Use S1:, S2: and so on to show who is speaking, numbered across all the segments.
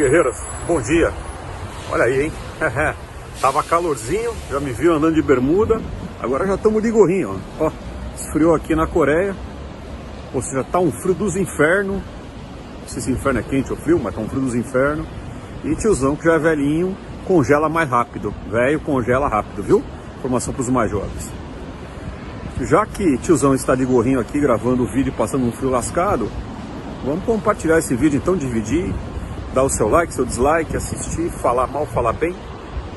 S1: guerreiras, bom dia. Olha aí, hein? Tava calorzinho, já me viu andando de bermuda, agora já estamos de gorrinho, ó. Esfriou aqui na Coreia, ou seja, tá um frio dos infernos. Não sei se inferno é quente ou frio, mas tá um frio dos infernos. E tiozão que já é velhinho, congela mais rápido. Velho congela rápido, viu? Informação para os mais jovens. Já que tiozão está de gorrinho aqui gravando o vídeo passando um frio lascado, vamos compartilhar esse vídeo então, dividir, dar o seu like, seu dislike, assistir, falar mal, falar bem.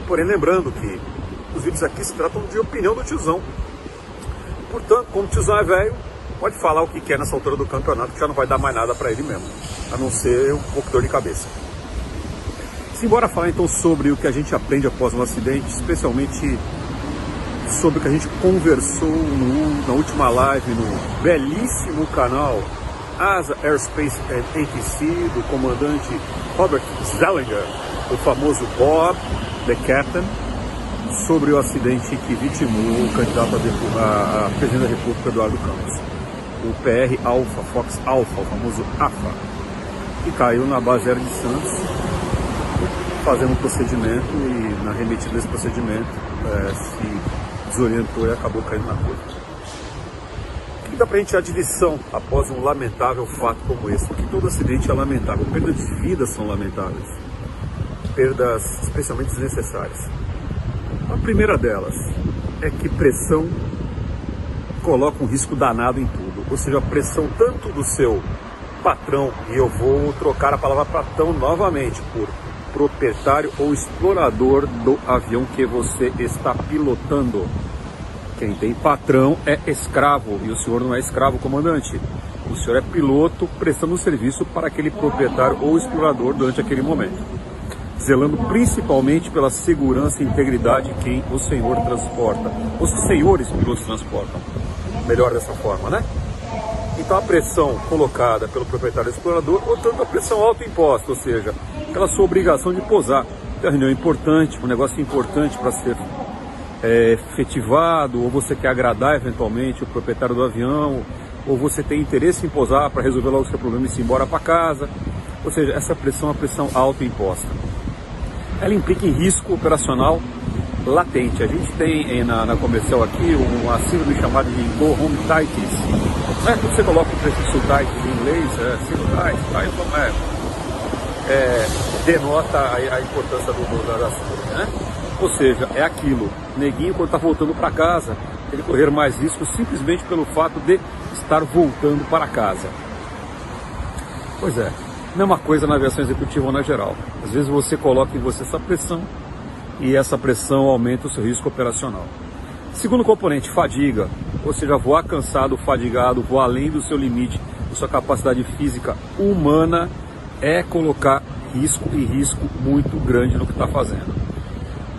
S1: Porém, lembrando que os vídeos aqui se tratam de opinião do tiozão. Portanto, como o tiozão é velho, pode falar o que quer nessa altura do campeonato, que já não vai dar mais nada para ele mesmo, a não ser um pouco de dor de cabeça. Simbora falar então sobre o que a gente aprende após um acidente, especialmente sobre o que a gente conversou no, na última live no belíssimo canal Asa Airspace ATC do comandante Robert Zellinger, o famoso Bob, the Captain, sobre o acidente que vitimou o candidato a presidente da República, Eduardo Campos. O PR Alpha, Fox Alpha, o famoso AFA, que caiu na base aérea de Santos, fazendo um procedimento e na remetida desse procedimento é, se desorientou e acabou caindo na curva. Que dá para a gente tirar de lição após um lamentável fato como esse? Porque todo acidente é lamentável, perdas de vidas são lamentáveis, perdas especialmente desnecessárias. A primeira delas é que pressão coloca um risco danado em tudo, ou seja, a pressão tanto do seu patrão, e eu vou trocar a palavra patrão novamente por proprietário ou explorador do avião que você está pilotando. Quem tem patrão é escravo e o senhor não é escravo, comandante. O senhor é piloto prestando serviço para aquele proprietário ou explorador durante aquele momento, zelando principalmente pela segurança e integridade de quem o senhor transporta. Os senhores pilotos transportam. Melhor dessa forma, né? Então a pressão colocada pelo proprietário explorador, ou tanto a pressão autoimposta, ou seja, aquela sua obrigação de posar. Tem uma reunião importante, um negócio importante para ser é, efetivado, ou você quer agradar eventualmente o proprietário do avião, ou você tem interesse em posar para resolver logo o seu problema e ir embora para casa. Ou seja, essa pressão é uma pressão autoimposta. Ela implica em risco operacional latente. A gente tem na, na comercial aqui uma síndrome chamada de go home tights. Né? Quando você coloca o prefixo tight em inglês, é síndrome tight, então é, é, denota a, a importância do, do, da síndrome, né? Ou seja, é aquilo, neguinho quando está voltando para casa, ele correr mais risco simplesmente pelo fato de estar voltando para casa. Pois é, mesma coisa na aviação executiva ou na geral. Às vezes você coloca em você essa pressão e essa pressão aumenta o seu risco operacional. Segundo componente, fadiga, ou seja, voar cansado, fadigado, voar além do seu limite, da sua capacidade física humana, é colocar risco e risco muito grande no que está fazendo.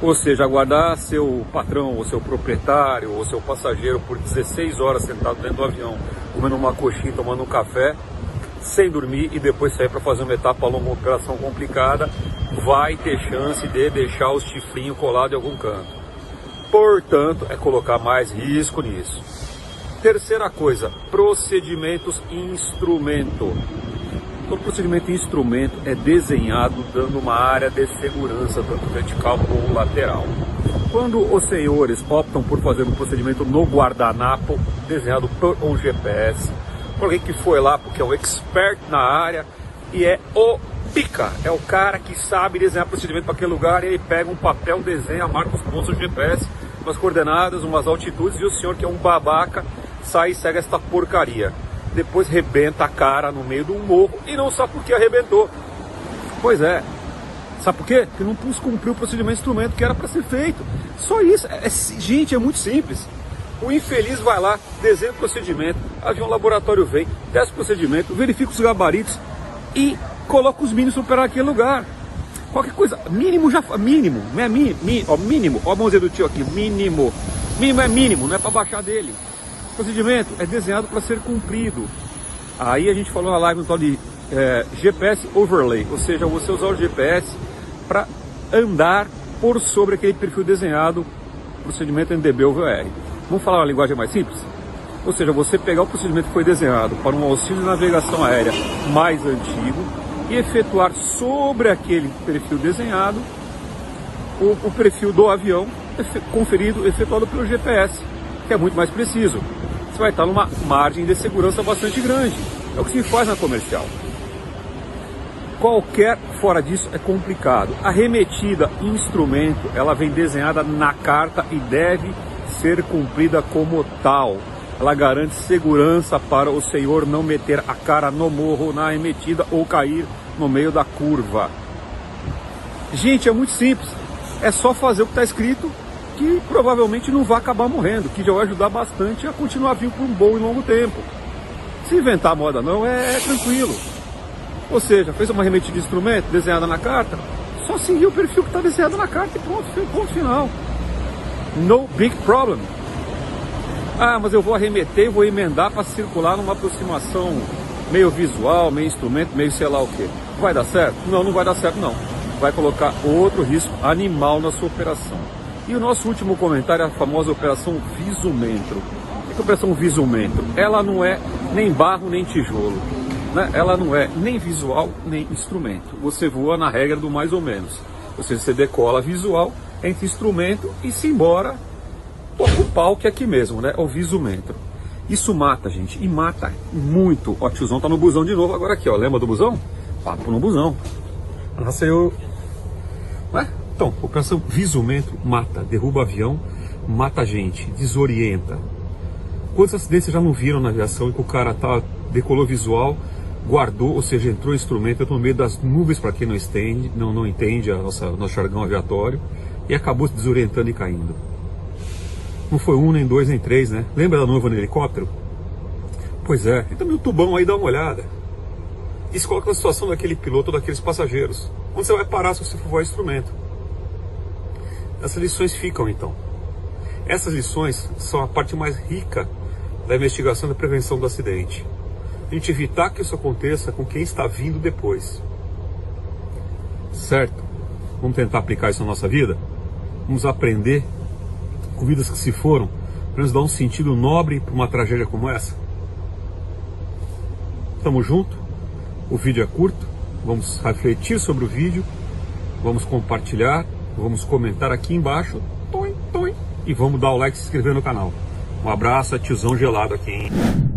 S1: Ou seja, aguardar seu patrão, ou seu proprietário, ou seu passageiro por 16 horas sentado dentro do avião, comendo uma coxinha, tomando um café, sem dormir e depois sair para fazer uma etapa longa, uma operação complicada, vai ter chance de deixar os chifrinhos colados em algum canto. Portanto, é colocar mais risco nisso. Terceira coisa, procedimentos instrumento. Todo procedimento instrumento é desenhado dando uma área de segurança, tanto vertical ou lateral. Quando os senhores optam por fazer um procedimento no guardanapo, desenhado por um GPS, por alguém que foi lá porque é um expert na área e é o pica, é o cara que sabe desenhar procedimento para aquele lugar e ele pega um papel, desenha, marca os pontos do GPS, umas coordenadas, umas altitudes e o senhor que é um babaca sai e segue esta porcaria. Depois rebenta a cara no meio do morro e não sabe por que arrebentou. Pois é. Sabe por quê? Porque não pus cumprir o procedimento instrumento que era para ser feito. Só isso. É, é, gente, é muito simples. O infeliz vai lá, desenha o procedimento, avião laboratório vem, testa o procedimento, verifica os gabaritos e coloca os mínimos para operar aquele lugar. Qualquer coisa, mínimo já mínimo, não é mínimo, ó, mínimo, ó a mãozinha do tio aqui, mínimo. Mínimo é mínimo, não é para baixar dele. O procedimento é desenhado para ser cumprido. Aí a gente falou na live no tal de é, GPS overlay, ou seja, você usar o GPS para andar por sobre aquele perfil desenhado, procedimento NDB ou VR. Vamos falar uma linguagem mais simples? Ou seja, você pegar o procedimento que foi desenhado para um auxílio de navegação aérea mais antigo e efetuar sobre aquele perfil desenhado o, o perfil do avião conferido, efetuado pelo GPS, que é muito mais preciso. Você vai estar numa margem de segurança bastante grande. É o que se faz na comercial. Qualquer fora disso é complicado. A remetida instrumento, ela vem desenhada na carta e deve ser cumprida como tal. Ela garante segurança para o senhor não meter a cara no morro na remetida ou cair no meio da curva. Gente, é muito simples. É só fazer o que está escrito que provavelmente não vai acabar morrendo, que já vai ajudar bastante a continuar vivo por um bom e longo tempo. Se inventar moda não, é, é tranquilo. Ou seja, fez uma remetida de instrumento desenhada na carta, só seguir o perfil que está desenhado na carta e pronto, ponto final. No big problem. Ah, mas eu vou arremeter vou emendar para circular numa aproximação meio visual, meio instrumento, meio sei lá o que. Vai dar certo? Não, não vai dar certo não. Vai colocar outro risco animal na sua operação. E o nosso último comentário é a famosa operação visumento. O que é a operação visumento? Ela não é nem barro nem tijolo. Né? Ela não é nem visual nem instrumento. Você voa na regra do mais ou menos. Ou seja, você decola visual entre instrumento e se embora pouco pau que é aqui mesmo, né? O visumento. Isso mata, gente, e mata muito. Ó, tiozão tá no busão de novo agora aqui, ó. Lembra do busão? Papo no busão. Nasceu. Então, operação visumento mata, derruba avião, mata gente, desorienta. Quantos acidentes já não viram na aviação em que o cara tá, decolou visual, guardou, ou seja, entrou instrumento, entrou no meio das nuvens para quem não entende, não, não entende a nossa, nosso jargão aviatório, e acabou se desorientando e caindo. Não foi um, nem dois, nem três, né? Lembra da noiva no helicóptero? Pois é, e também o tubão aí dá uma olhada. E se coloca na situação daquele piloto daqueles passageiros. Onde você vai parar se você for voar instrumento? Essas lições ficam então. Essas lições são a parte mais rica da investigação da prevenção do acidente. A gente evitar que isso aconteça com quem está vindo depois. Certo? Vamos tentar aplicar isso na nossa vida? Vamos aprender com vidas que se foram para nos dar um sentido nobre para uma tragédia como essa? Tamo junto? O vídeo é curto, vamos refletir sobre o vídeo, vamos compartilhar vamos comentar aqui embaixo, toim, toim, e vamos dar o like e se inscrever no canal. Um abraço, tiozão gelado aqui, hein?